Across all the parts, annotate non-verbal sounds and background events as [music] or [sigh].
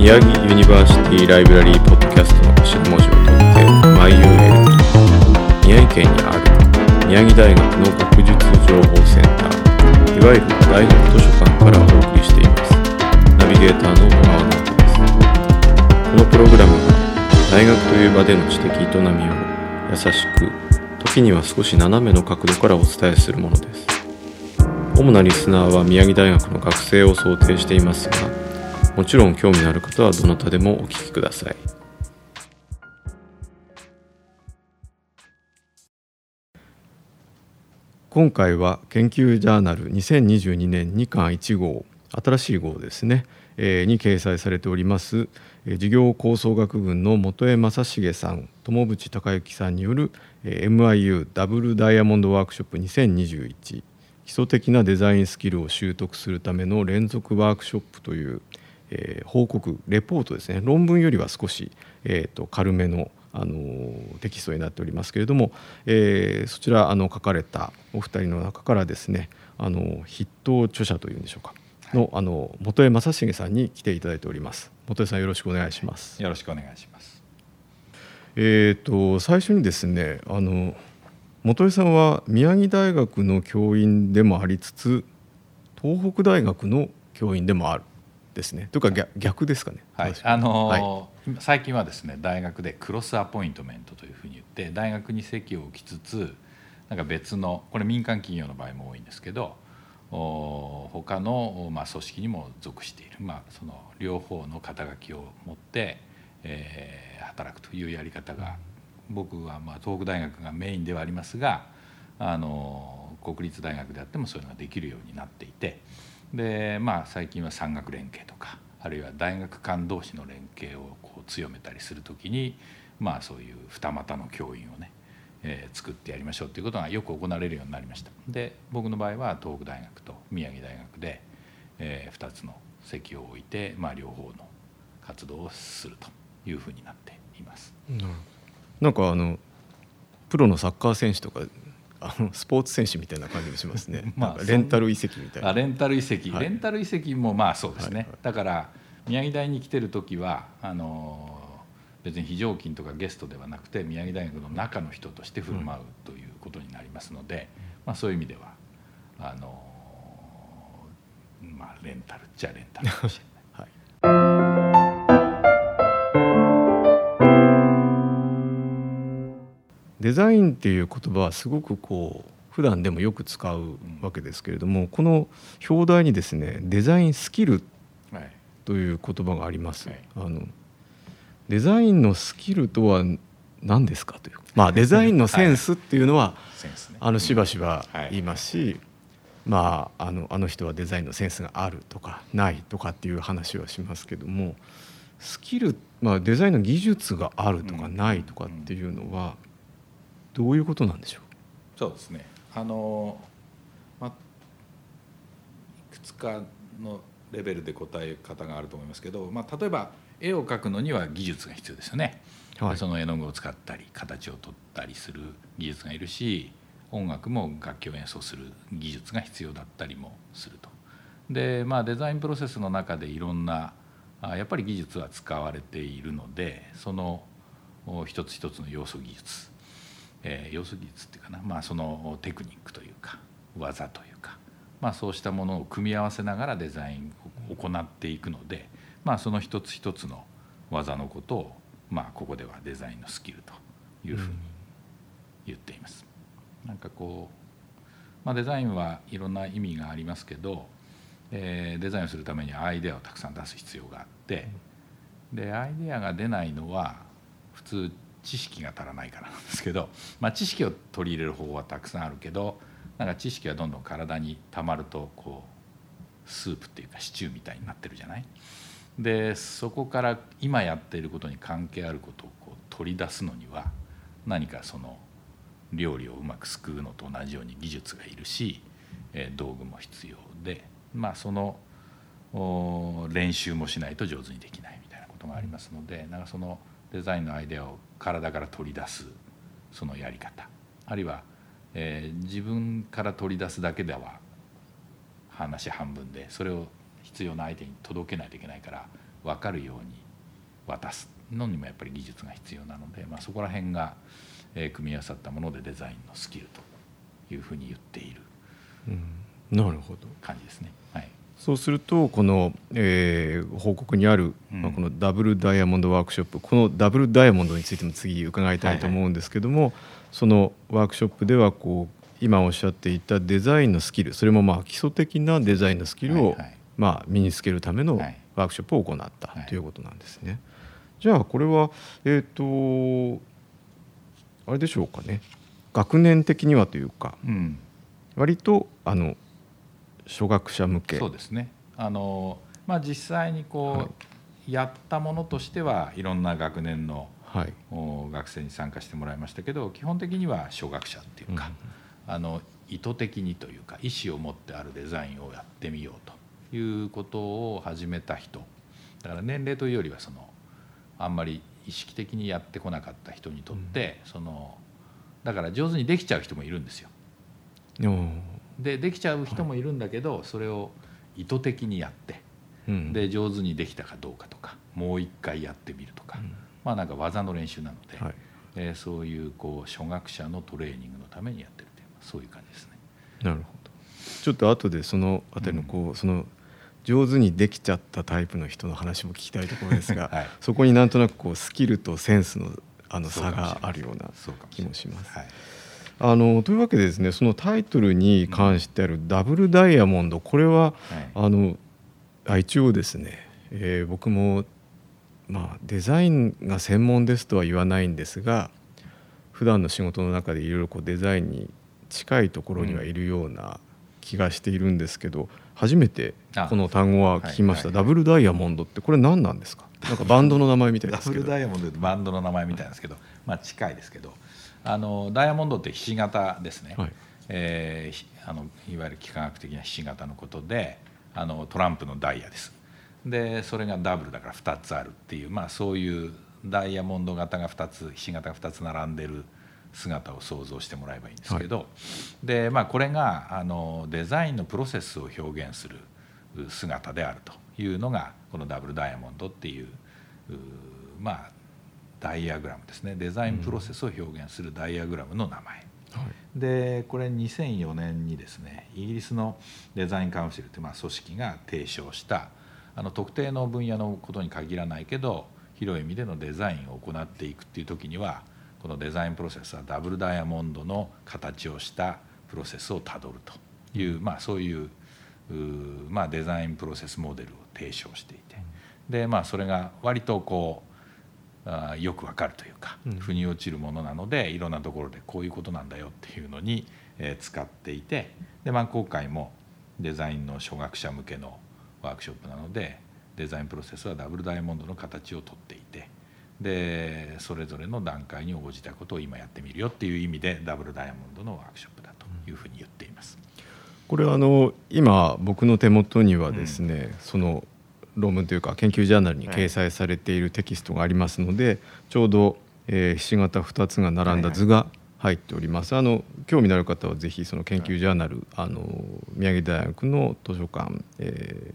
宮城 University Library ポッドキャストの頭文字を取って MyULT 宮城県にある宮城大学の学術情報センターいわゆる大学図書館からお送りしています。ナビゲーターの小川直人です。このプログラムは大学という場での知的営みを優しく時には少し斜めの角度からお伝えするものです。主なリスナーは宮城大学の学生を想定していますがもちろん興味のある方はどなたでもお聞きください。今回は研究ジャーナル2022年2巻1号新しい号ですね、えー、に掲載されております事業構想学群の本江正成さん友渕孝之さんによる MIU ダブルダイヤモンドワークショップ2021基礎的なデザインスキルを習得するための連続ワークショップという、えー、報告レポートですね。論文よりは少し、えーと、軽めのあのテキストになっておりますけれども、えー、そちらあの書かれたお二人の中からですねあの筆頭著者というんでしょうかのあの本江正成さんに来ていただいております。本江さんよろしくお願いします、よろしくお願いします。えっ、ー、と最初にですねあの本江さんは宮城大学の教員でもありつつ東北大学の教員でもあるですね。とか逆逆ですかね。はい。あのーはい、最近はですね大学でクロスアポイントメントというふうに言って大学に席を置きつつなんか別のこれ民間企業の場合も多いんですけど他の、まあ、組織にも属している、まあ、その両方の肩書きを持って、えー、働くというやり方が僕はまあ東北大学がメインではありますがあの国立大学であってもそういうのができるようになっていてで、まあ、最近は産学連携とかあるいは大学間同士の連携をこう強めたりする時に、まあ、そういう二股の教員をねえー、作ってやりましょうということがよく行われるようになりましたで僕の場合は東北大学と宮城大学で、えー、2つの席を置いて、まあ、両方の活動をするというふうになっています。なんかあのプロのサッカー選手とかあのスポーツ選手みたいな感じがしますね。[laughs] まあ、レンタル移籍みたいな。レンタル移籍、はい、レンタル移籍もまあそうですね。はいはい、だから宮城大に来てる時はあの別に非常勤とかゲストではなくて宮城大学の中の人として振る舞うということになりますので、まあ、そういう意味ではあのまあレンタルっちゃレンタルかもしれない。[laughs] デザインっていう言葉はすごくこう普段でもよく使うわけですけれども、うん、この表題にですねデザインスキルという言葉があります。はい、あのデザインのスキルとは何ですか？という [laughs] まあデザインのセンスっていうのは、あのしばしば言いますし、はい、まああのあの人はデザインのセンスがあるとかないとかっていう話はしますけどもスキル、まあ、デザインの技術があるとかないとかっていうのはどういうことなんでしょう？そうですね。あの、まあ、いくつかのレベルで答え方があると思いますけど、まあ、例えば絵を描くのには技術が必要ですよね、はい、その絵の具を使ったり形を取ったりする技術がいるし音楽も楽器を演奏する技術が必要だったりもすると。でまあデザインプロセスの中でいろんなやっぱり技術は使われているのでその一つ一つの要素技術、えー、要素技術っていうかな、まあ、そのテクニックというか技というか、まあ、そうしたものを組み合わせながらデザインを行っていくのでまあ、その一つ一つの技のことを、まあ、ここではデザインのスキルというふうに言っています。なんかこう、まあ、デザインはいろんな意味がありますけど、えー、デザインをするためにアイデアをたくさん出す必要があってでアイデアが出ないのは普通知識が足らないからなんですけど、まあ、知識を取り入れる方法はたくさんあるけどなんか知識がどんどん体にたまるとこうスープっていうかシチューみたいになってるじゃない？でそこから今やっていることに関係あることをこう取り出すのには何かその料理をうまくすくうのと同じように技術がいるし、え道具も必要でまあその練習もしないと上手にできないみたいなことがありますのでなんかそのデザインのアイデアを体から取り出すそのやり方。あるいは、えー、自分から取り出すだけでは話半分でそれを必要な相手に届けないといけないから分かるように渡す。のにもやっぱり技術が必要なので、まあ、そこら辺が、えー、組み合わさったものでデザインのスキルというふうに言っているなるほど。感じですね。はいそうするとこの、えー、報告にある、まあ、このダブルダイヤモンドワークショップ、このダブルダイヤモンドについても次伺いたいと思うんですけども、はいはい、そのワークショップではこう今おっしゃっていたデザインのスキルそれもまあ基礎的なデザインのスキルを、はいはい、まあ、身につけるためのワークショップを行ったということなんですね。じゃあこれはえっ、ー、とあれでしょうかね。学年的にはというか、うん、割とあの初学者向け。そうですね。あの、まあ、実際にこう、はい、やったものとしてはいろんな学年の、はい、学生に参加してもらいましたけど基本的には初学者っていうか、うん、あの意図的にというか意思を持ってあるデザインをやってみようということを始めた人。だから年齢というよりはそのあんまり意識的にやってこなかった人にとって、うん、そのだから上手にできちゃう人もいるんですよ。でできちゃう人もいるんだけど、はい、それを意図的にやって、うん、で上手にできたかどうかとかもう一回やってみるとか、うん、まあなんか技の練習なので、はい、えー、そういうこう初学者のトレーニングのためにやってるというそういう感じですね。なるほど。ちょっと後でそのあたりのこう、うん、その上手にできちゃったタイプの人の話も聞きたいところですが、[laughs] はい、そこになんとなくこうスキルとセンスのあの差があるような気もします。はいあのというわけでですねそのタイトルに関してあるダブルダイヤモンドこれは、あの一応ですね、えー、僕もまあデザインが専門ですとは言わないんですが普段の仕事の中でいろいろこうデザインに近いところにはいるような気がしているんですけど、初めてこの単語は聞きました、ダブルダイヤモンドってこれ何なんですか？なんかバンドの名前みたいですけど。ダブルダイヤモンドってバンドの名前みたいですけどまあ近いですけどあのダイヤモンドってひし形ですね、はい、えー、あのいわゆる幾何学的なひし形のことであのトランプのダイヤです。でそれがダブルだから2つあるっていう、まあ、そういうダイヤモンド型が2つひし形が2つ並んでる姿を想像してもらえばいいんですけど、はい、でまあ、これがあのデザインのプロセスを表現する姿であるというのがこのダブルダイヤモンドっていうまあダイアグラムですね。デザインプロセスを表現するダイアグラムの名前、はい、でこれ2004年にですねイギリスのデザインカウンシルというまあ組織が提唱したあの特定の分野のことに限らないけど広い意味でのデザインを行っていくっていう時にはこのデザインプロセスはダブルダイヤモンドの形をしたプロセスをたどるという、まあ、そういうまあ、デザインプロセスモデルを提唱していて。で、まあ、それが割とこうあよくわかるというか腑に落ちるものなのでいろんなところでこういうことなんだよっていうのに、え使っていてで、まあ、今回もデザインの初学者向けのワークショップなのでデザインプロセスはダブルダイヤモンドの形をとっていてでそれぞれの段階に応じたことを今やってみるよっていう意味でダブルダイヤモンドのワークショップだというふうに言っています。これはあの今僕の手元にはですね、うん、その論文というか研究ジャーナルに掲載されているテキストがありますので、はい、ちょうど、えー、ひし形2つが並んだ図が入っております。あの興味のある方はぜひその研究ジャーナル、あの宮城大学の図書館、え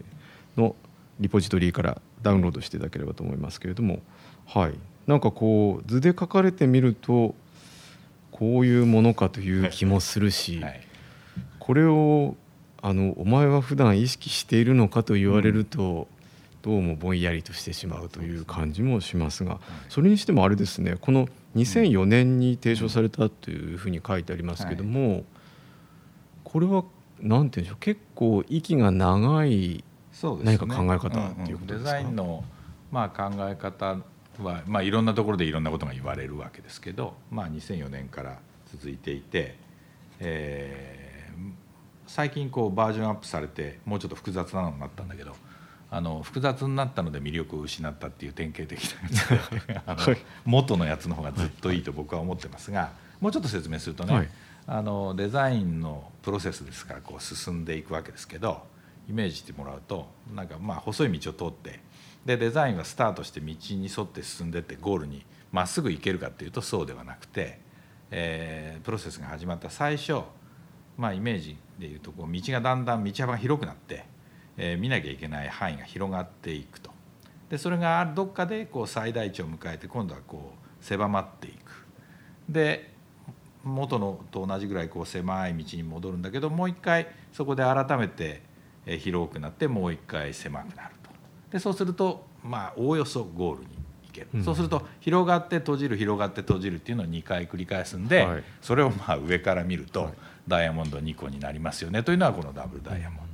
ー、のリポジトリからダウンロードしていただければと思いますけれども、はい、なんかこう図で書かれてみるとこういうものかという気もするし、はい、これをあのお前は普段意識しているのかと言われると、どうもぼんやりとしてしまうという感じもしますがそれにしてもあれですねこの2004年に提唱されたというふうに書いてありますけども、これは何て言うんでしょう結構息が長い何か考え方っていうことですか、デザインのまあ考え方は、まあ、いろんなところでいろんなことが言われるわけですけど、まあ、2004年から続いていて、えー最近こうバージョンアップされてもうちょっと複雑なのになったんだけどあの複雑になったので魅力を失ったっていう典型的なやつで [laughs] 元のやつの方がずっといいと僕は思ってますがもうちょっと説明するとね、はい、あのデザインのプロセスですからこう進んでいくわけですけどイメージしてもらうとなんかまあ細い道を通ってでデザインはスタートして道に沿って進んでってゴールにまっすぐ行けるかっていうとそうではなくて、えー、プロセスが始まった最初まあ、イメージでいうとこう道がだんだん道幅が広くなって、えー、見なきゃいけない範囲が広がっていくと。でそれがどっかでこう最大値を迎えて今度はこう狭まっていく。で元のと同じぐらいこう狭い道に戻るんだけどもう一回そこで改めて広くなってもう一回狭くなると。でそうするとまあおおよそゴールに行ける、うん、そうすると広がって閉じる広がって閉じるっていうのを2回繰り返すんで、はい、それをまあ上から見ると、ダイヤモンド2個になりますよね。というのはこのダブルダイヤモンド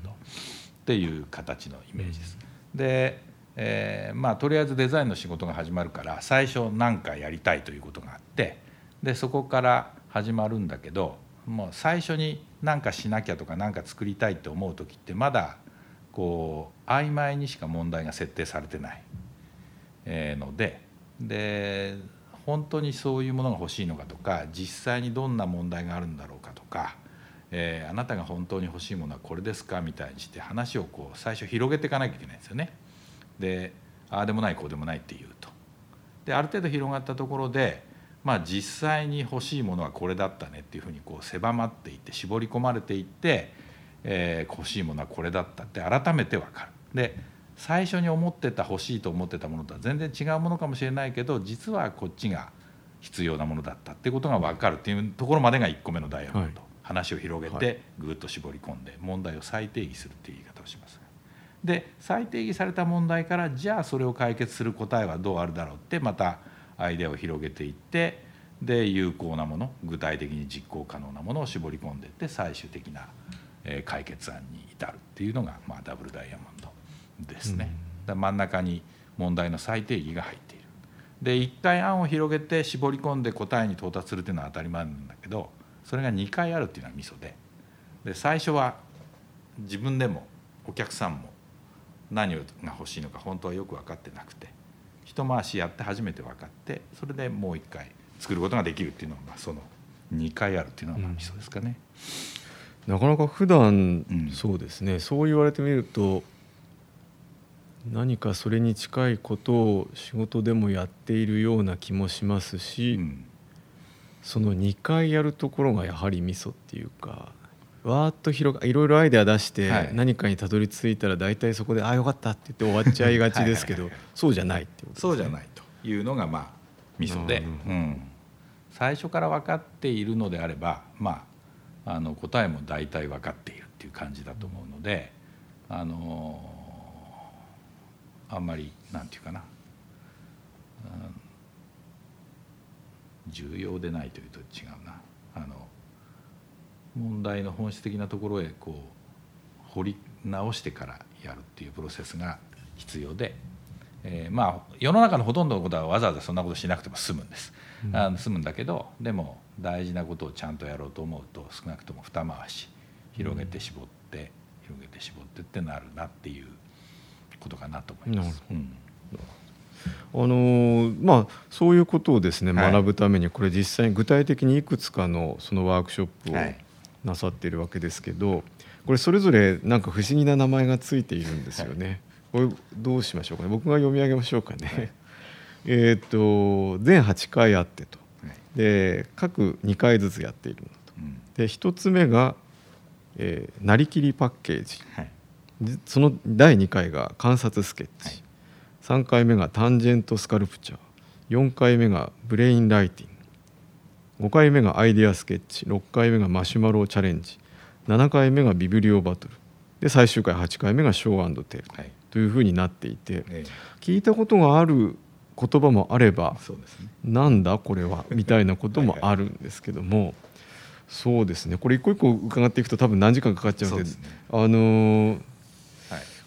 っていう形のイメージです。でえー、まあとりあえずデザインの仕事が始まるから最初何かやりたいということがあってでそこから始まるんだけどもう最初に何かしなきゃとか何か作りたいって思う時ってまだこう曖昧にしか問題が設定されてないのでで本当にそういうものが欲しいのかとか実際にどんな問題があるんだろうかとか、えー、あなたが本当に欲しいものはこれですかみたいにして話をこう最初広げていかなきゃいけないんですよね。でああでもないこうでもないっていうと。である程度広がったところでまあ、実際に欲しいものはこれだったねっていうふうにこう狭まっていって絞り込まれていって、えー、欲しいものはこれだったって改めて分かる。で最初に思ってた欲しいと思ってたものとは全然違うものかもしれないけど実はこっちが必要なものだったってことが分かるっていうところまでが1個目のダイヤモンド、はい、話を広げてぐっと絞り込んで問題を再定義するっていう言い方をします。で再定義された問題からじゃあそれを解決する答えはどうあるだろうってまたアイデアを広げていってで有効なもの具体的に実行可能なものを絞り込んでいって最終的な解決案に至るっていうのが、まあ、ダブルダイヤモンドですね。うん、真ん中に問題の最定義が入っている。で一回案を広げて絞り込んで答えに到達するっていうのは当たり前なんだけどそれが2回あるっていうのはミソで。で最初は自分でもお客さんも何が欲しいのか本当はよく分かってなくて一回しやって初めて分かってそれでもう一回作ることができるっていうのは、まあ、その2回あるっていうのはまあミソですかね。なかなか普段、うん、そうですね。そう言われてみると何かそれに近いことを仕事でもやっているような気もしますし、うん、その2回やるところがやはりミソっていうかわーっと広がいろいろアイデア出して何かにたどり着いたら大体そこで「ああよかった」って言って終わっちゃいがちですけどそうじゃないってことですね。そうじゃないというのがまあミソで、うん、最初から分かっているのであればまああの答えも大体分かっているっていう感じだと思うのであのあんまりなんていうかな、うん、重要でないというと違うな。あの問題の本質的なところへこう掘り直してからやるっていうプロセスが必要で、えー、まあ世の中のほとんどのことはわざわざそんなことしなくても済むんです、うん、あの済むんだけどでも大事なことをちゃんとやろうと思うと少なくとも二回し広げて絞って、うん、広げて絞ってってなるなっていうことかなと思います。うんあのー、まあ、そういうことをですね、学ぶためにこれ実際に具体的にいくつかのそのワークショップをなさっているわけですけどこれそれぞれなんか不思議な名前がついているんですよね。これどうしましょうかね。僕が読み上げましょうかね。はい、[laughs] えっと全8回あってと、で各2回ずつやっているのと、で1つ目が、えー、なりきりパッケージ、はい、その第2回が観察スケッチ、はい、3回目がタンジェントスカルプチャー。4回目がブレインライティング。5回目がアイデアスケッチ。6回目がマシュマロチャレンジ。7回目がビブリオバトル。で最終回8回目がショーテル、はい、というふうになっていて、ええ、聞いたことがある言葉もあれば、ね、なんだこれは？みたいなこともあるんですけども。はい、そうですね。これ一個一個伺っていくと多分何時間かかっちゃうので、ね、あのー、はい、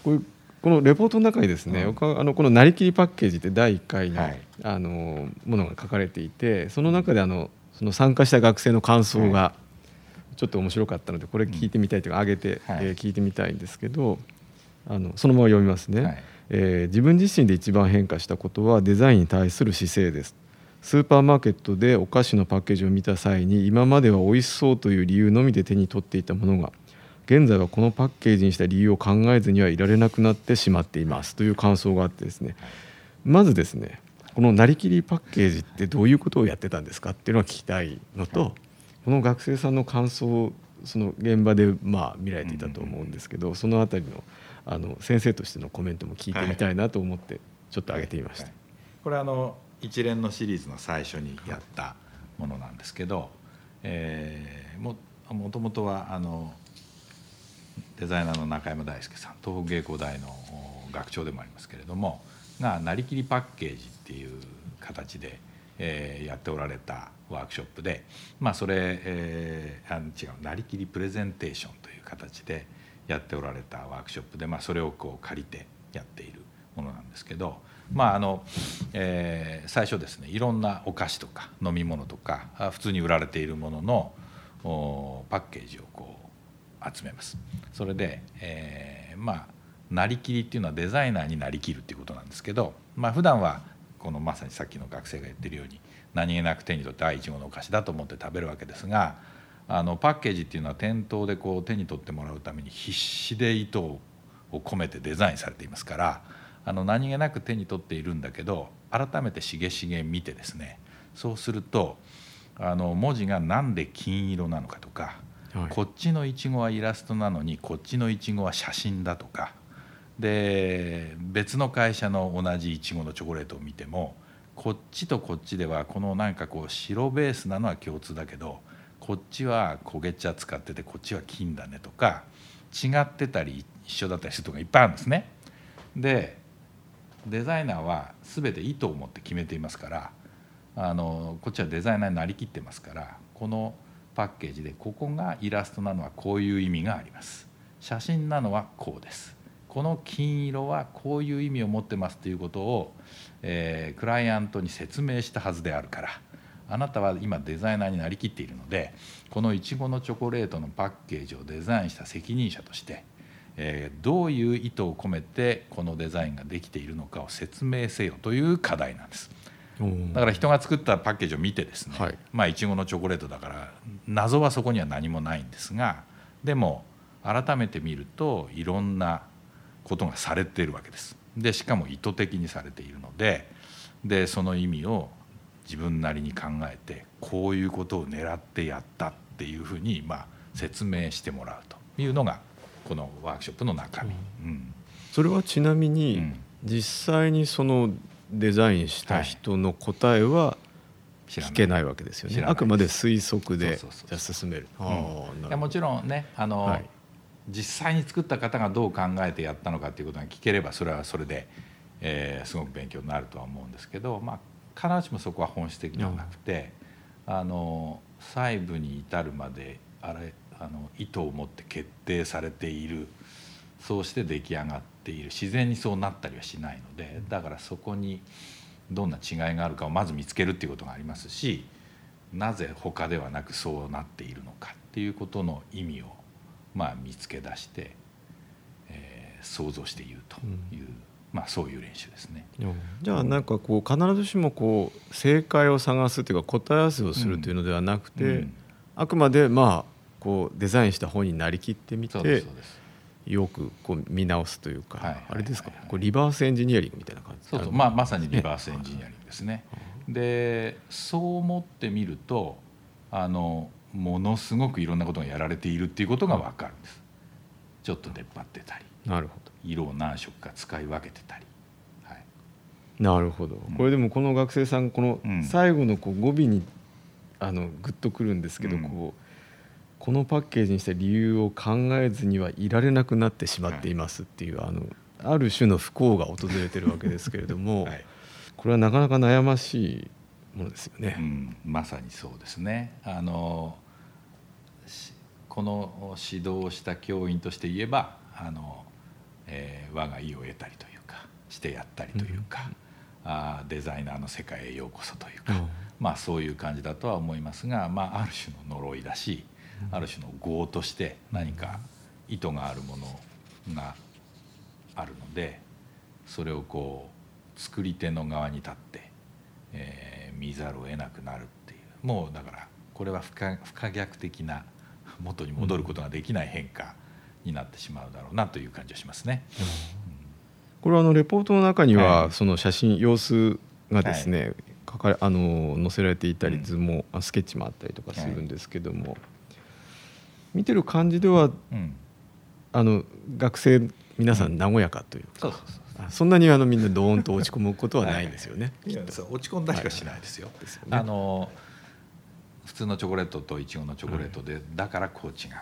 これこのレポートの中にですね、うん、あのこの「なりきりパッケージ」って第1回の,、あのものが書かれていてその中であのその参加した学生の感想がちょっと面白かったのでこれ聞いてみたいというか上げて、え聞いてみたいんですけどあのそのまま読みますね、はい、えー、自分自身で一番変化したことはデザインに対する姿勢です。スーパーマーケットでお菓子のパッケージを見た際に今までは美味しそうという理由のみで手に取っていたものが現在はこのパッケージにした理由を考えずにはいられなくなってしまっていますという感想があってですね。まずですねこのなりきりパッケージってどういうことをやってたんですかっていうのは聞きたいのと、この学生さんの感想をその現場でまあ見られていたと思うんですけど、その辺りのあの先生としてのコメントも聞いてみたいなと思って、ちちょっと上げてみました、はい、これあの一連のシリーズの最初にやったものなんですけど、えー、ももともとはあのデザイナーの中山大輔さん東北芸工大の学長でもありますけれどもがなりきりパッケージっていう形で、えー、やっておられたワークショップで、まあ、それ、えー、あの違うなりきりプレゼンテーションという形でやっておられたワークショップで、まあ、それをこう借りてやっているものなんですけど、まああのえー、最初ですねいろんなお菓子とか飲み物とか普通に売られているもののパッケージをこう集めます。それで、えー、まあなりきりっていうのはデザイナーになりきるっていうことなんですけど、まあ普段はこのまさにさっきの学生が言ってるように何気なく手に取ってあいちごのお菓子だと思って食べるわけですがあのパッケージっていうのは店頭でこう手に取ってもらうために必死で糸を込めてデザインされていますからあの何気なく手に取っているんだけど改めてしげしげ見てですねそうするとあの文字が何で金色なのかとか、はい、こっちのいちごはイラストなのにこっちのいちごは写真だとかで別の会社の同じいちごのチョコレートを見てもこっちとこっちではこのなんかこう白ベースなのは共通だけどこっちは焦げ茶使っててこっちは金だねとか違ってたり一緒だったりするとかいっぱいあるんですね。でデザイナーは全て意図を持って決めていますからあのこっちはデザイナーになりきってますからこのパッケージでここがイラストなのはこういう意味があります。写真なのはこうです。この金色はこういう意味を持ってますということを、えー、クライアントに説明したはずであるから。あなたは今デザイナーになりきっているのでこのいちごのチョコレートのパッケージをデザインした責任者として、えー、どういう意図を込めてこのデザインができているのかを説明せよという課題なんです。だから人が作ったパッケージを見てですね、はい、まあいちごのチョコレートだから謎はそこには何もないんですがでも改めて見るといろんなことがされているわけです。でしかも意図的にされているのででその意味を自分なりに考えてこういうことを狙ってやったっていうふうにまあ説明してもらうというのがこのワークショップの中身。うん、それはちなみに、実際にそのデザインした人の答えは聞けないわけですよね。あくまで推測でじゃ進める。いやもちろんねあの、はい、実際に作った方がどう考えてやったのかっていうことが聞ければそれはそれで、えー、すごく勉強になるとは思うんですけど、まあ、必ずしもそこは本質的ではなくて、うん、あの細部に至るまであれあの意図を持って決定されているそうして出来上がっている。自然にそうなったりはしないのでだからそこにどんな違いがあるかをまず見つけるっていうことがありますしなぜ他ではなくそうなっているのかっていうことの意味をまあ、見つけ出して、えー、想像して言うという、うん、まあ、そういう練習ですね。じゃあなんかこう必ずしもこう正解を探すというか答え合わせをするというのではなくて、うん。うん、あくまでまあこうデザインした本になりきってみてよくこう見直すというか、はいはいはいはい、あれですか？こうリバースエンジニアリングみたいな感じ？そうそう、まあ、まさにリバースエンジニアリングですね。でそう思ってみるとあのものすごくいろんなことがやられているっていうことが分かるんです。ちょっと出っ張ってたり。なるほど。色を何色か使い分けてたり。はい、なるほど、これでもこの学生さんこの最後のこう語尾にあのグッとくるんですけど、こうこのパッケージにした理由を考えずにはいられなくなってしまっていますっていう、あのある種の不幸が訪れてるわけですけれども、[laughs] これはなかなか悩ましいものですよね。うん、まさにそうですね。あのこの指導をした教員として言えばあの、えー、我が意を得たりというかしてやったりというか、うん、あデザイナーの世界へようこそというか、うん、まあそういう感じだとは思いますが、まあ、ある種の呪いだし、うん、ある種の業として何か意図があるものがあるのでそれをこう作り手の側に立って、えー、見ざるを得なくなるっていう。もうだからこれは不可不可逆的な元に戻ることができない変化になってしまうだろうなという感じはしますね。これはあのレポートの中にはその写真様子がですね、書かれあの載せられていたり図も、スケッチもあったりとかするんですけども、見てる感じでは、あの学生皆さん和やかというか、あそんなにあのみんなドーンと落ち込むことはないんですよね。[laughs] いやそう落ち込んだしかしないですよ。ですよね。あの普通のチョコレートといちごのチョコレートで、だからこう違う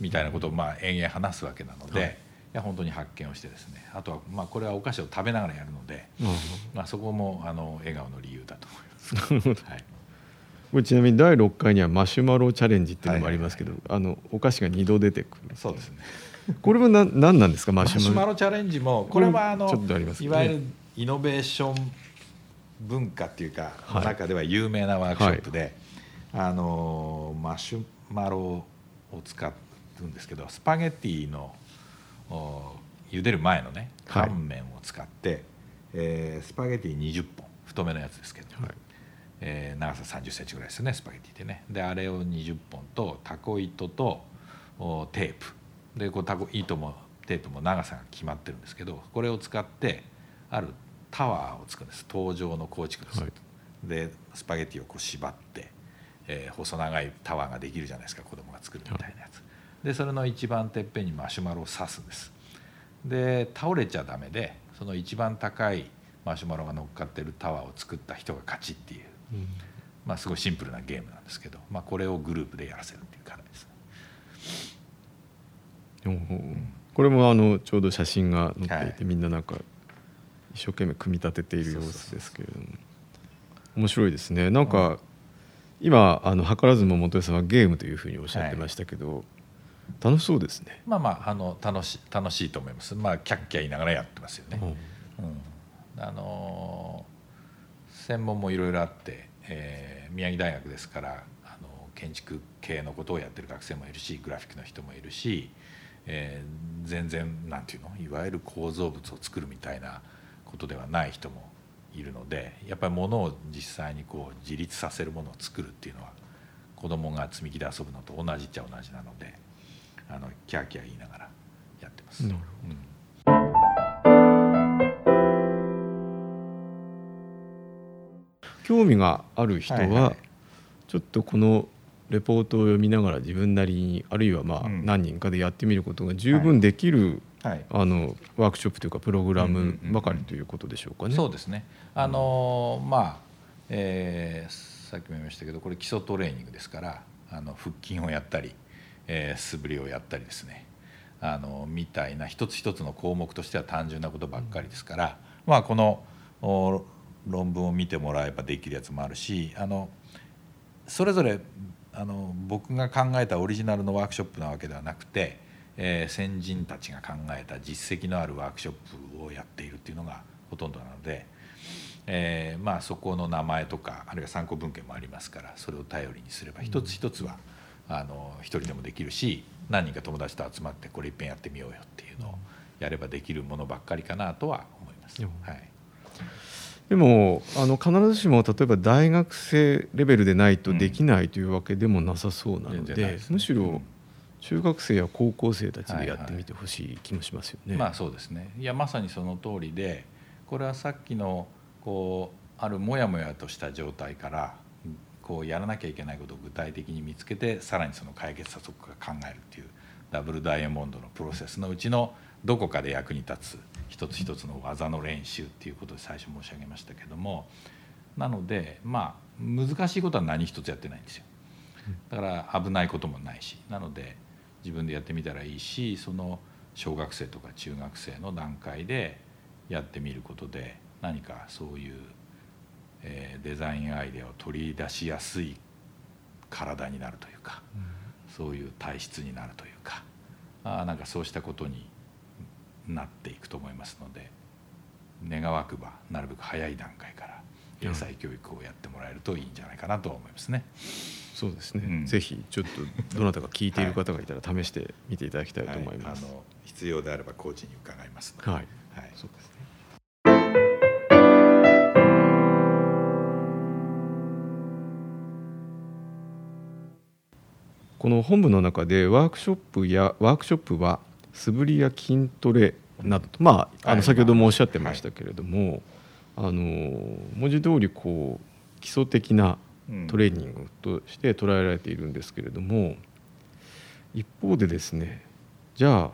みたいなことをまあ延々話すわけなので、はい。い、や本当に発見をしてですね。あとはまあこれはお菓子を食べながらやるので、うんまあ、そこもあの笑顔の理由だと思います。はいこれちなみに第6回にはマシュマロチャレンジっていうのもありますけど、あのお菓子が2度出てくる。そうですね。これはな何なんですかママシュマロチャレンジもこれはあのちょっとあります。ねいわゆるイノベーション文化っていうか、はい。中では有名なワークショップで、あのマシュマロを使うんですけどスパゲッティのお茹でる前のねはい。乾麺を使って、えースパゲッティ20本太めのやつですけど、はいえー長さ3 0センチぐらいですよねスパゲッティでね。であれを20本とタコ糸とおテープ。でこうタコ糸もテープも長さが決まってるんですけどこれを使ってあるタワーを作るんです。塔状の構築です、はい。でスパゲッティをこう縛って、えー細長いタワーができるじゃないですか。子供が作るみたいなやつ、でそれの一番てっぺんにマシュマロを刺すんです。で倒れちゃダメでその一番高いマシュマロが乗っかってるタワーを作った人が勝ちっていううん。まあ、すごいシンプルなゲームなんですけど、まあ、これをグループでやらせるっていう課題ですね。これもあのちょうど写真が載っていて、はい。みんななんか一生懸命組み立てている様子ですけれども。面白いですね。なんか、うん今あの図らずも本さんはゲームというふうにおっしゃってましたけど、楽しそうですね。まあまああの楽し楽しいと思います。まあキャッキャ言いながらやってますよね。うん、あのー専門もいろいろあって、えー宮城大学ですからあの建築系のことをやってる学生もいるしグラフィックの人もいるし、えー全然なんていうのいわゆる構造物を作るみたいなことではない人もいるのでやっぱりものを実際にこう自立させるものを作るっていうのは子供が積み木で遊ぶのと同じっちゃ同じなのであのキャーキャー言いながらやってます。なるうん興味がある人は、はいはい。ちょっとこのレポートを読みながら自分なりにあるいはまあうん。何人かでやってみることが十分できる、はい。あのワークショップというかプログラムばかりということでしょうかね。そうですね。あのーまあ、えーさっきも言いましたけどこれ基礎トレーニングですからあの腹筋をやったり、えー素振りをやったりですね。あのみたいな一つ一つの項目としては単純なことばっかりですから、まあ、このお論文を見てもらえばできるやつもあるしあのそれぞれあの僕が考えたオリジナルのワークショップなわけではなくて、えー先人たちが考えた実績のあるワークショップをやっているっていうのがほとんどなので、えーまあ、そこの名前とかあるいは参考文献もありますからそれを頼りにすれば一つ一つは、あの一人でもできるし何人か友達と集まってこれいっぺんやってみようよっていうのをやればできるものばっかりかなとは思います。うんはいでもあの必ずしも例えば大学生レベルでないとできないというわけでもなさそうなので,、然なでねむしろ中学生や高校生たちでやってみてほしい気もしますよね。まあそうですねいやまさにその通りでこれはさっきのこうあるモヤモヤとした状態からこうやらなきゃいけないことを具体的に見つけてさらにその解決策を考えるっていうダブルダイヤモンドのプロセスのうちのどこかで役に立つ一つ一つの技の練習っていうことで最初申し上げましたけどもなのでまあ難しいことは何一つやってないんですよ。だから危ないこともないしなので自分でやってみたらいいしその小学生とか中学生の段階でやってみることで何かそういう、えーデザインアイデアを取り出しやすい体になるというかそういう体質になるというかあーなんかそうしたことになっていくと思いますので願わくばなるべく早い段階から英才教育をやってもらえるといいんじゃないかなと思いますね。そうですね、うん。ぜひちょっとどなたか聞いている方がいたら試してみていただきたいと思いはい、あます。の必要であればコーチに伺いますはい、はい。そうですね。この本部の中でワークショップやワークショップは素振りや筋トレなどとまああはい。の先ほどもおっしゃってましたけれども、あの文字通りこう基礎的なうんトレーニングとして捉えられているんですけれども一方でですねじゃあ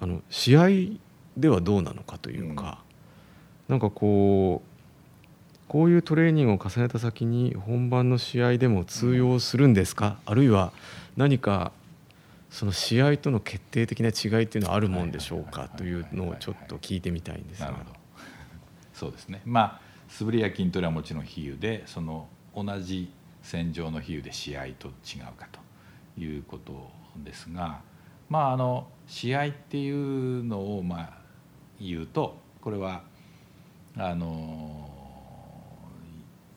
あの試合ではどうなのかというか、うん、なんかこうこういうトレーニングを重ねた先に本番の試合でも通用するんですか、あるいは何かその試合との決定的な違いっていうのはあるもんでしょうかというのをちょっと聞いてみたいんですが。そうですねまあ素振りや筋トレはもちろん比喩でその同じ戦場の比喩で試合と違うかということですがまああの試合っていうのをまあ言うとこれはあの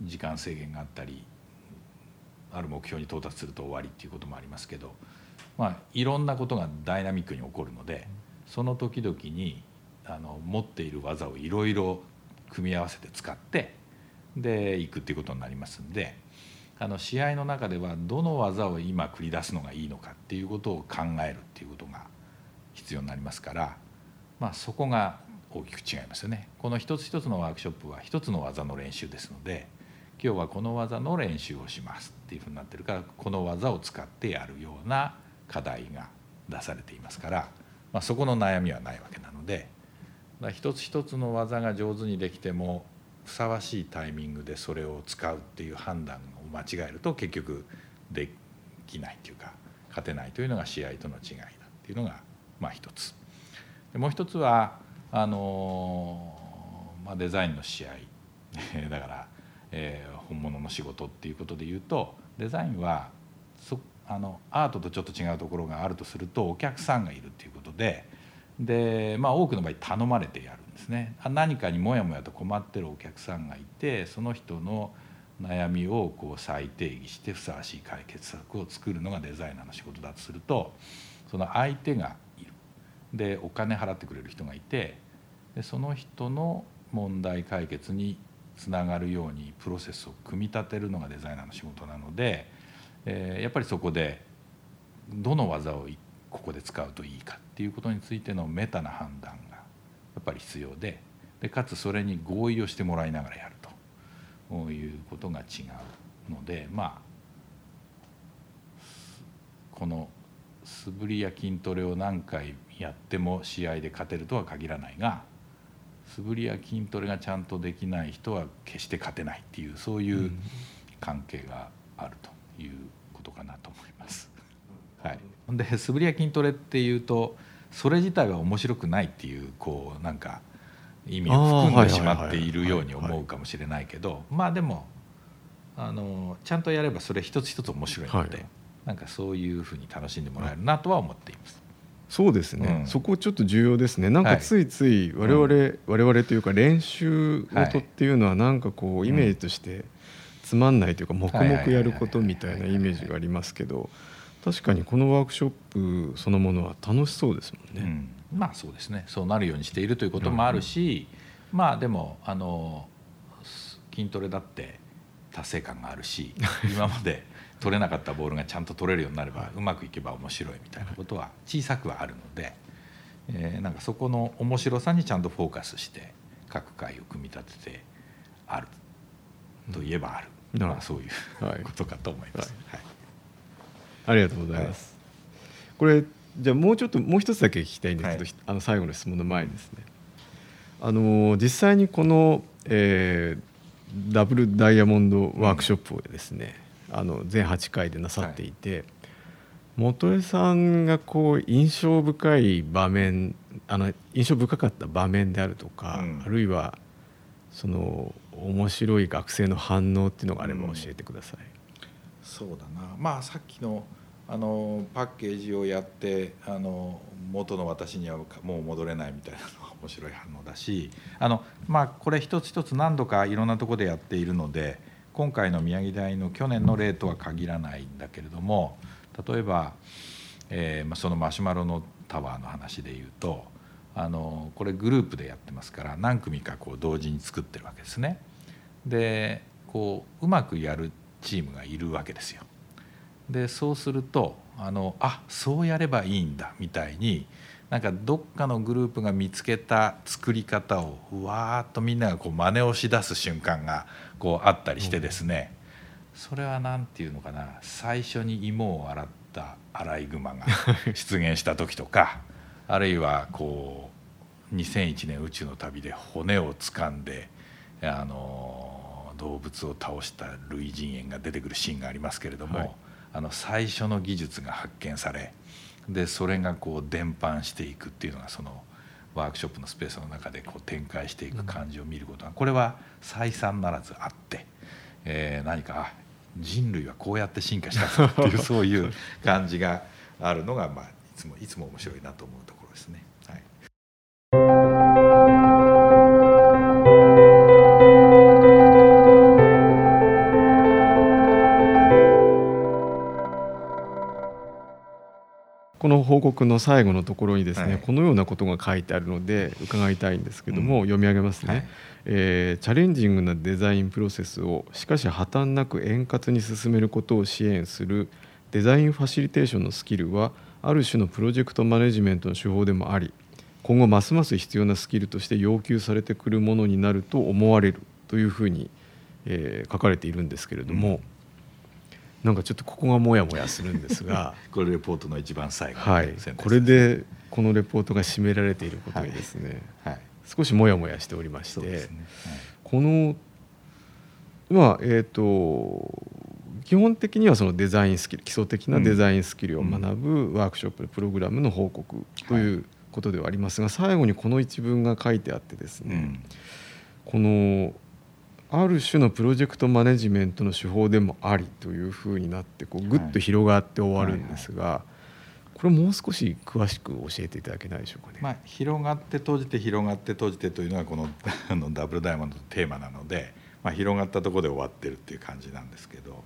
時間制限があったりある目標に到達すると終わりっていうこともありますけど、まあ、いろんなことがダイナミックに起こるのでその時々にあの持っている技をいろいろ組み合わせて使ってでいくっていうことになりますんであの試合の中ではどの技を今繰り出すのがいいのかっていうことを考えるっていうことが必要になりますから、まあ、そこが大きく違いますよね。この一つ一つのワークショップは一つの技の練習ですので今日はこの技の練習をしますっていうふうになってるからこの技を使ってやるような課題が出されていますから、まあ、そこの悩みはないわけなので一つ一つの技が上手にできてもふさわしいタイミングでそれを使うっていう判断を間違えると結局できないっていうか勝てないというのが試合との違いだっていうのがまあ一つ。でもう一つはあのまあ、デザインの試合 [laughs] だからえー、本物の仕事っていうことで言うとデザインはそあのアートとちょっと違うところがあるとするとお客さんがいるっていうことでで、まあ、多くの場合頼まれてやるんですね。何かにもやもやと困ってるお客さんがいてその人の悩みをこう再定義してふさわしい解決策を作るのがデザイナーの仕事だとするとその相手がいる。でお金払ってくれる人がいてでその人の問題解決につながるようにプロセスを組み立てるのがデザイナーの仕事なので、えー、やっぱりそこでどの技をここで使うといいかっていうことについてのメタな判断がやっぱり必要ででかつそれに合意をしてもらいながらやるということが違うのでまあこの素振りや筋トレを何回やっても試合で勝てるとは限らないが素振りや筋トレがちゃんとできない人は決して勝てないっていうそういう関係があるということかなと思います。はい、で素振りや筋トレっていうとそれ自体は面白くないっていうこうなんか意味を含んでしまっているように思うかもしれないけどまあでもあのちゃんとやればそれ一つ一つ面白いので、はい、なんかそういうふうに楽しんでもらえるなとは思っています。そうですね、うん、そこちょっと重要ですね。なんかついつい我々、はい、我々というか練習事っていうのはなんかこうイメージとしてつまんないというか黙々やることみたいなイメージがありますけど確かにこのワークショップそのものは楽しそうですもんね。うん、まあそうですね。そうなるようにしているということもあるし、うん、まあでもあの筋トレだって達成感があるし [laughs] 今まで取れなかったボールがちゃんと取れるようになれば、うまくいけば面白いみたいなことは小さくはあるので、えー、なんかそこの面白さにちゃんとフォーカスして各回を組み立ててあるといえばある、うん、まあ、そういうことかと思います。はい、ありがとうございます。これじゃあもうちょっともう一つだけ聞きたいんですけど、はい、あの最後の質問の前にですね、あの実際にこの、えー、ダブルダイヤモンドワークショップをですね、あの全8回でなさっていて、はい、元江さんがこう印象深い場面あの印象深かった場面であるとか、うん、あるいはその面白い学生の反応っていうのがあれば教えてください。うん、そうだなまあさっきのあのパッケージをやってあの元の私にはもう戻れないみたいなのは面白い反応だしあの、まあ、これ一つ一つ何度かいろんなとこでやっているので今回の宮城大の去年の例とは限らないんだけれども例えば、えー、そのマシュマロのタワーの話でいうとあのこれグループでやってますから何組かこう同時に作ってるわけですね。でこううまくやるチームがいるわけですよ。でそうするとあのあそうやればいいんだみたいになんかどっかのグループが見つけた作り方をわーっとみんながこう真似をしだす瞬間がこうあったりしてですね、それは何て言うのかな最初に芋を洗ったアライグマが出現した時とかあるいはこう2001年宇宙の旅で骨を掴んであの動物を倒した類人猿が出てくるシーンがありますけれども、はい、あの最初の技術が発見されでそれがこう伝播していくっていうのがそのワークショップのスペースの中でこう展開していく感じを見ることがこれは再三ならずあって、えー、何か人類はこうやって進化したっていう [laughs] そういう感じがあるのが、まあ、いつもいつも面白いなと思うところですね。この報告の最後のところにですね、はい、このようなことが書いてあるので伺いたいんですけども、うん、読み上げますね、はい、えー、チャレンジングなデザインプロセスをしかし破綻なく円滑に進めることを支援するデザインファシリテーションのスキルはある種のプロジェクトマネジメントの手法でもあり今後ますます必要なスキルとして要求されてくるものになると思われるというふうに、えー、書かれているんですけれども、うん。なんかちょっとここがもやもやするんですが [laughs] これレポートの一番最後はい、これでこのレポートが締められていることにですね、はい、はい、少しもやもやしておりまして、ね。はい、このまあえっ、ー、と基本的にはそのデザインスキル基礎的なデザインスキルを学ぶワークショッププログラムの報告ということではありますが、最後にこの一文が書いてあってですね、このある種のプロジェクトマネジメントの手法でもありというふうになってこうぐっと広がって終わるんですが、これもう少し詳しく教えていただけないでしょうかね。まあ、広がって閉じて広がって閉じてというのがこの [laughs] あのダブルダイヤモンドのテーマなので、まあ、広がったところで終わってるっていう感じなんですけど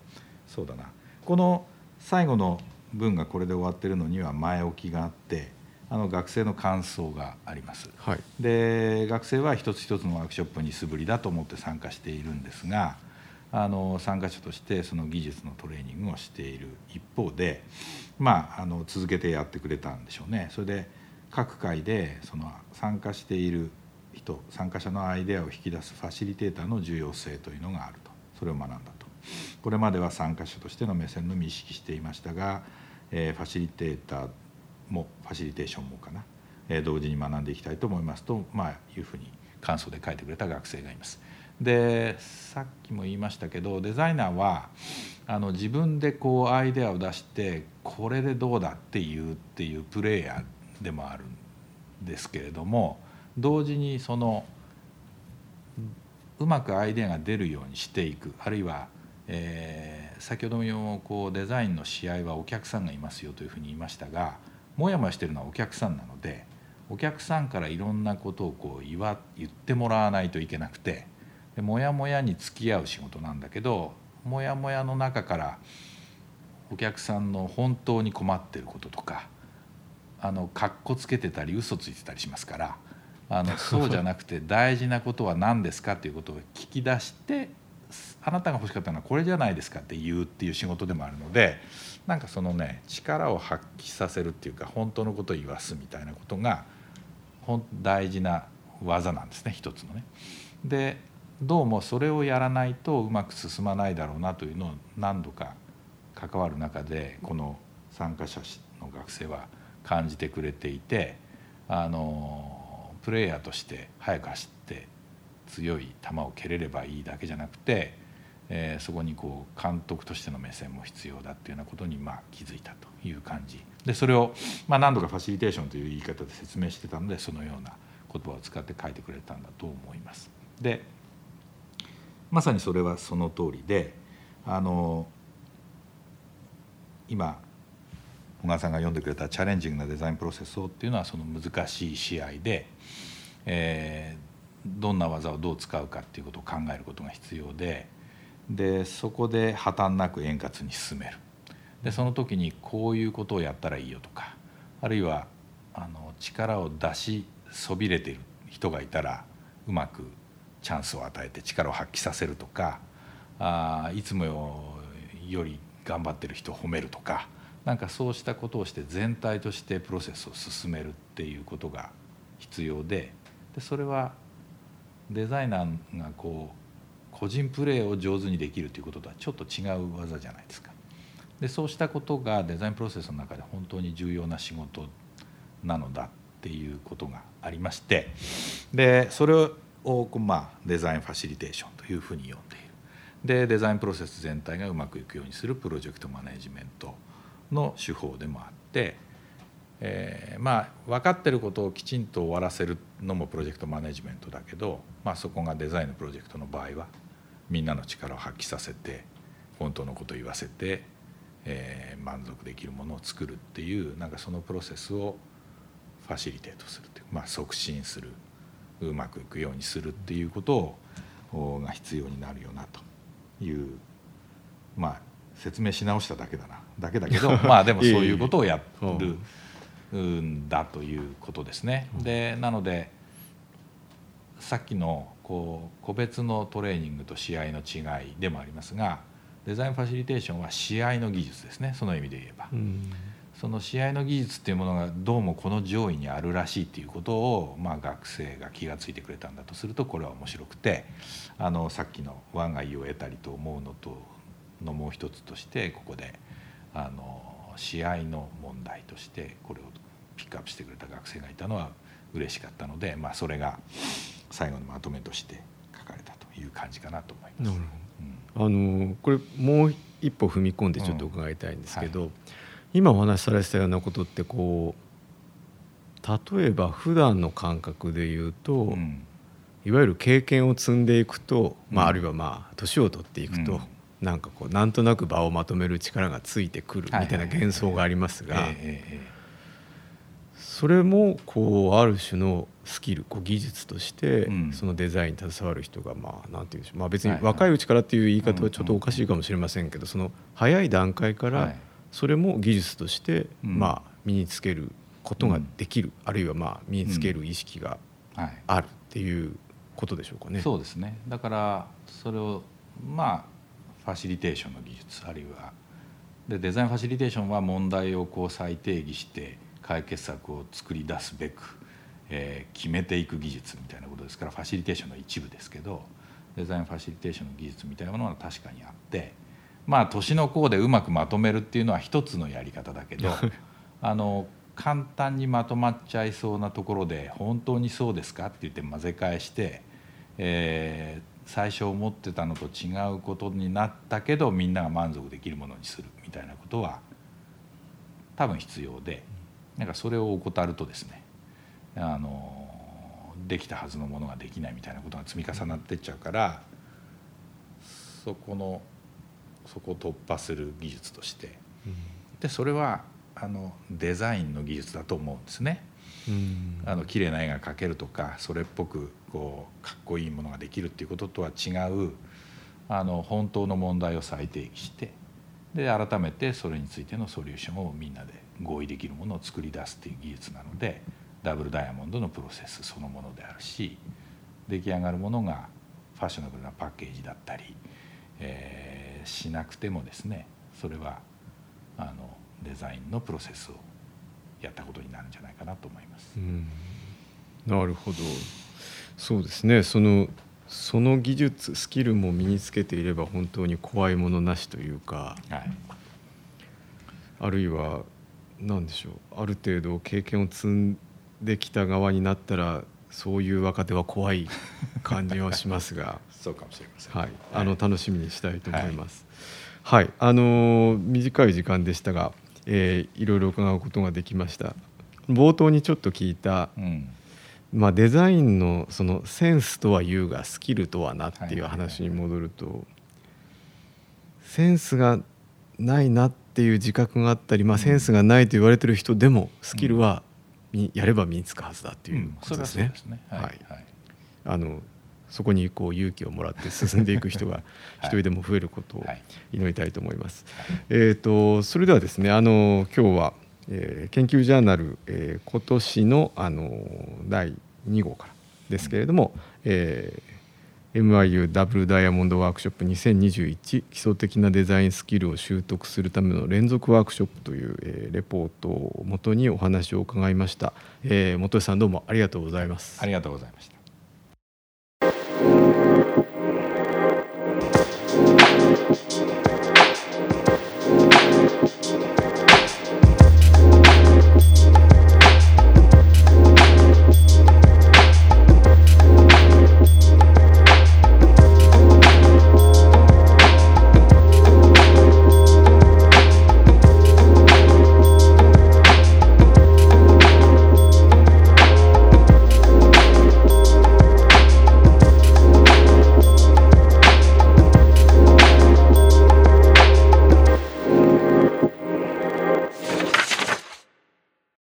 そうだな。この最後の文がこれで終わってるのには前置きがあってあの学生の感想があります、はい、で学生は一つ一つのワークショップに素振りだと思って参加しているんですがあの参加者としてその技術のトレーニングをしている一方で、まあ、あの続けてやってくれたんでしょうね。それで各回でその参加している人参加者のアイデアを引き出すファシリテーターの重要性というのがあると。それを学んだとこれまでは参加者としての目線のみ意識していましたが、えー、ファシリテーターもファシリテーションもかな、えー、同時に学んでいきたいと思いますと、まあ、いうふうに感想で書いてくれた学生がいます。でさっきも言いましたけどデザイナーはあの自分でこうアイデアを出してこれでどうだっていうっていうプレイヤーでもあるんですけれども同時にそのうまくアイデアが出るようにしていくあるいは、えー、先ほどもこうデザインの試合はお客さんがいますよというふうに言いましたがもやもやしてるのはお客さんなのでお客さんからいろんなことをこう言わ言ってもらわないといけなくてでもやもやに付き合う仕事なんだけどもやもやの中からお客さんの本当に困ってることとかあのかっこつけてたり嘘ついてたりしますからあのそうじゃなくて大事なことは何ですかということを聞き出してあなたが欲しかったのはこれじゃないですかって言うっていう仕事でもあるのでなんかそのね力を発揮させるっていうか本当のことを言わすみたいなことが大事な技なんですね一つのね。でどうもそれをやらないとうまく進まないだろうなというのを何度か関わる中でこの参加者の学生は感じてくれていてあのプレイヤーとして速く走って強い球を蹴れればいいだけじゃなくてえー、そこにこう監督としての目線も必要だっていうようなことにまあ気づいたという感じでそれをまあ何度かファシリテーションという言い方で説明してたのでそのような言葉を使って書いてくれたんだと思います。でまさにそれはその通りであの今小川さんが読んでくれた「チャレンジングなデザインプロセスを」っていうのはその難しい試合で、えー、どんな技をどう使うかっていうことを考えることが必要ででそこで破綻なく円滑に進める。でその時にこういうことをやったらいいよとかあるいはあの力を出しそびれている人がいたらうまくチャンスを与えて力を発揮させるとかあいつもより頑張ってる人を褒めるとかなんかそうしたことをして全体としてプロセスを進めるっていうことが必要ででそれはデザイナーがこう個人プレーを上手にできるということとはちょっと違う技じゃないですか。でそうしたことがデザインプロセスの中で本当に重要な仕事なのだっていうことがありましてでそれを、まあ、デザインファシリテーションというふうに呼んでいるでデザインプロセス全体がうまくいくようにするプロジェクトマネジメントの手法でもあって、えー、まあ分かってることをきちんと終わらせるのもプロジェクトマネジメントだけど、まあ、そこがデザインのプロジェクトの場合はみんなの力を発揮させて本当のことを言わせて、えー、満足できるものを作るっていうなんかそのプロセスをファシリテートするという、まあ、促進するうまくいくようにするっていうことをが必要になるよなというまあ説明し直しただけだなだけだけど [laughs] まあでもそういうことをやるんだということですね。でなのでさっきのこう個別のトレーニングと試合の違いでもありますがデザインファシリテーションは試合の技術ですねその意味で言えば。その試合の技術っていうものがどうもこの上位にあるらしいっていうことを、まあ、学生が気が付いてくれたんだとするとこれは面白くてあのさっきの我が意を得たりと思うのとのもう一つとしてここであの試合の問題としてこれをピックアップしてくれた学生がいたのは嬉しかったので、まあ、それが最後のまとめとして書かれたという感じかなと思います。うん、あのこれもう一歩踏み込んでちょっと伺いたいんですけど、うんはい。今お話しされてたようなことってこう例えば普段の感覚で言うと、うん、いわゆる経験を積んでいくと、まあ、あるいはまあ年を取っていくと、うん、なんかこうなんとなく場をまとめる力がついてくるみたいな幻想がありますがそれもこうある種のスキルこう技術として、そのデザインに携わる人がまあなんて言うんでしょう、まあ、別に若いうちからっていう言い方はちょっとおかしいかもしれませんけどその早い段階からそれも技術として、まあ、身につけることができる、あるいはまあ身につける意識があるっていうことでしょうかね。そうですね。だからそれをまあファシリテーションの技術あるいはでデザインファシリテーションは問題をこう再定義して解決策を作り出すべく、えー、決めていく技術みたいなことですからファシリテーションの一部ですけどデザインファシリテーションの技術みたいなものは確かにあってまあ年の功でうまくまとめるっていうのは一つのやり方だけど [laughs] あの簡単にまとまっちゃいそうなところで本当にそうですかって言って混ぜ返して、えー、最初思ってたのと違うことになったけどみんなが満足できるものにするみたいなことは多分必要でなんかそれを怠るとですねあのできたはずのものができないみたいなことが積み重なってっちゃうからそこのそこを突破する技術として、でそれはあのデザインの技術だと思うんですね。あの綺麗な絵が描けるとかそれっぽくこうかっこいいものができるっていうこととは違うあの本当の問題を再定義してで改めてそれについてのソリューションをみんなで合意できるものを作り出すっていう技術なのでダブルダイヤモンドのプロセスそのものであるし出来上がるものがファッショナブルなパッケージだったり、えーしなくてもですねそれはあのデザインのプロセスをやったことになるんじゃないかなと思います。なるほど。そうですね。そのその技術スキルも身につけていれば本当に怖いものなしというか、はい、あるいは何でしょう。ある程度経験を積んできた側になったらそういう若手は怖い感じはしますが。[laughs] そうかもしれません、はい、あの楽しみにしたいと思います。はい、はい、あの短い時間でしたが、えー、いろいろ伺うことができました。冒頭にちょっと聞いた、うん、まあ、デザインのそのセンスとは言うがスキルとはなっていう話に戻ると、センスがないなっていう自覚があったり、まあ、センスがないと言われてる人でもスキルはやれば身につくはずだっていうことですね。はい、あのそこにこう勇気をもらって進んでいく人が [laughs] 一人でも増えることを祈りたいと思います。はい、えーと、それではですねあの今日は、えー、研究ジャーナル、えー、今年のあの第2号からですけれども、うん、えー MIU ダブルダイヤモンドワークショップ2021基礎的なデザインスキルを習得するための連続ワークショップという、えー、レポートをもとにお話を伺いました、えー、本さんどうもありがとうございます。ありがとうございました。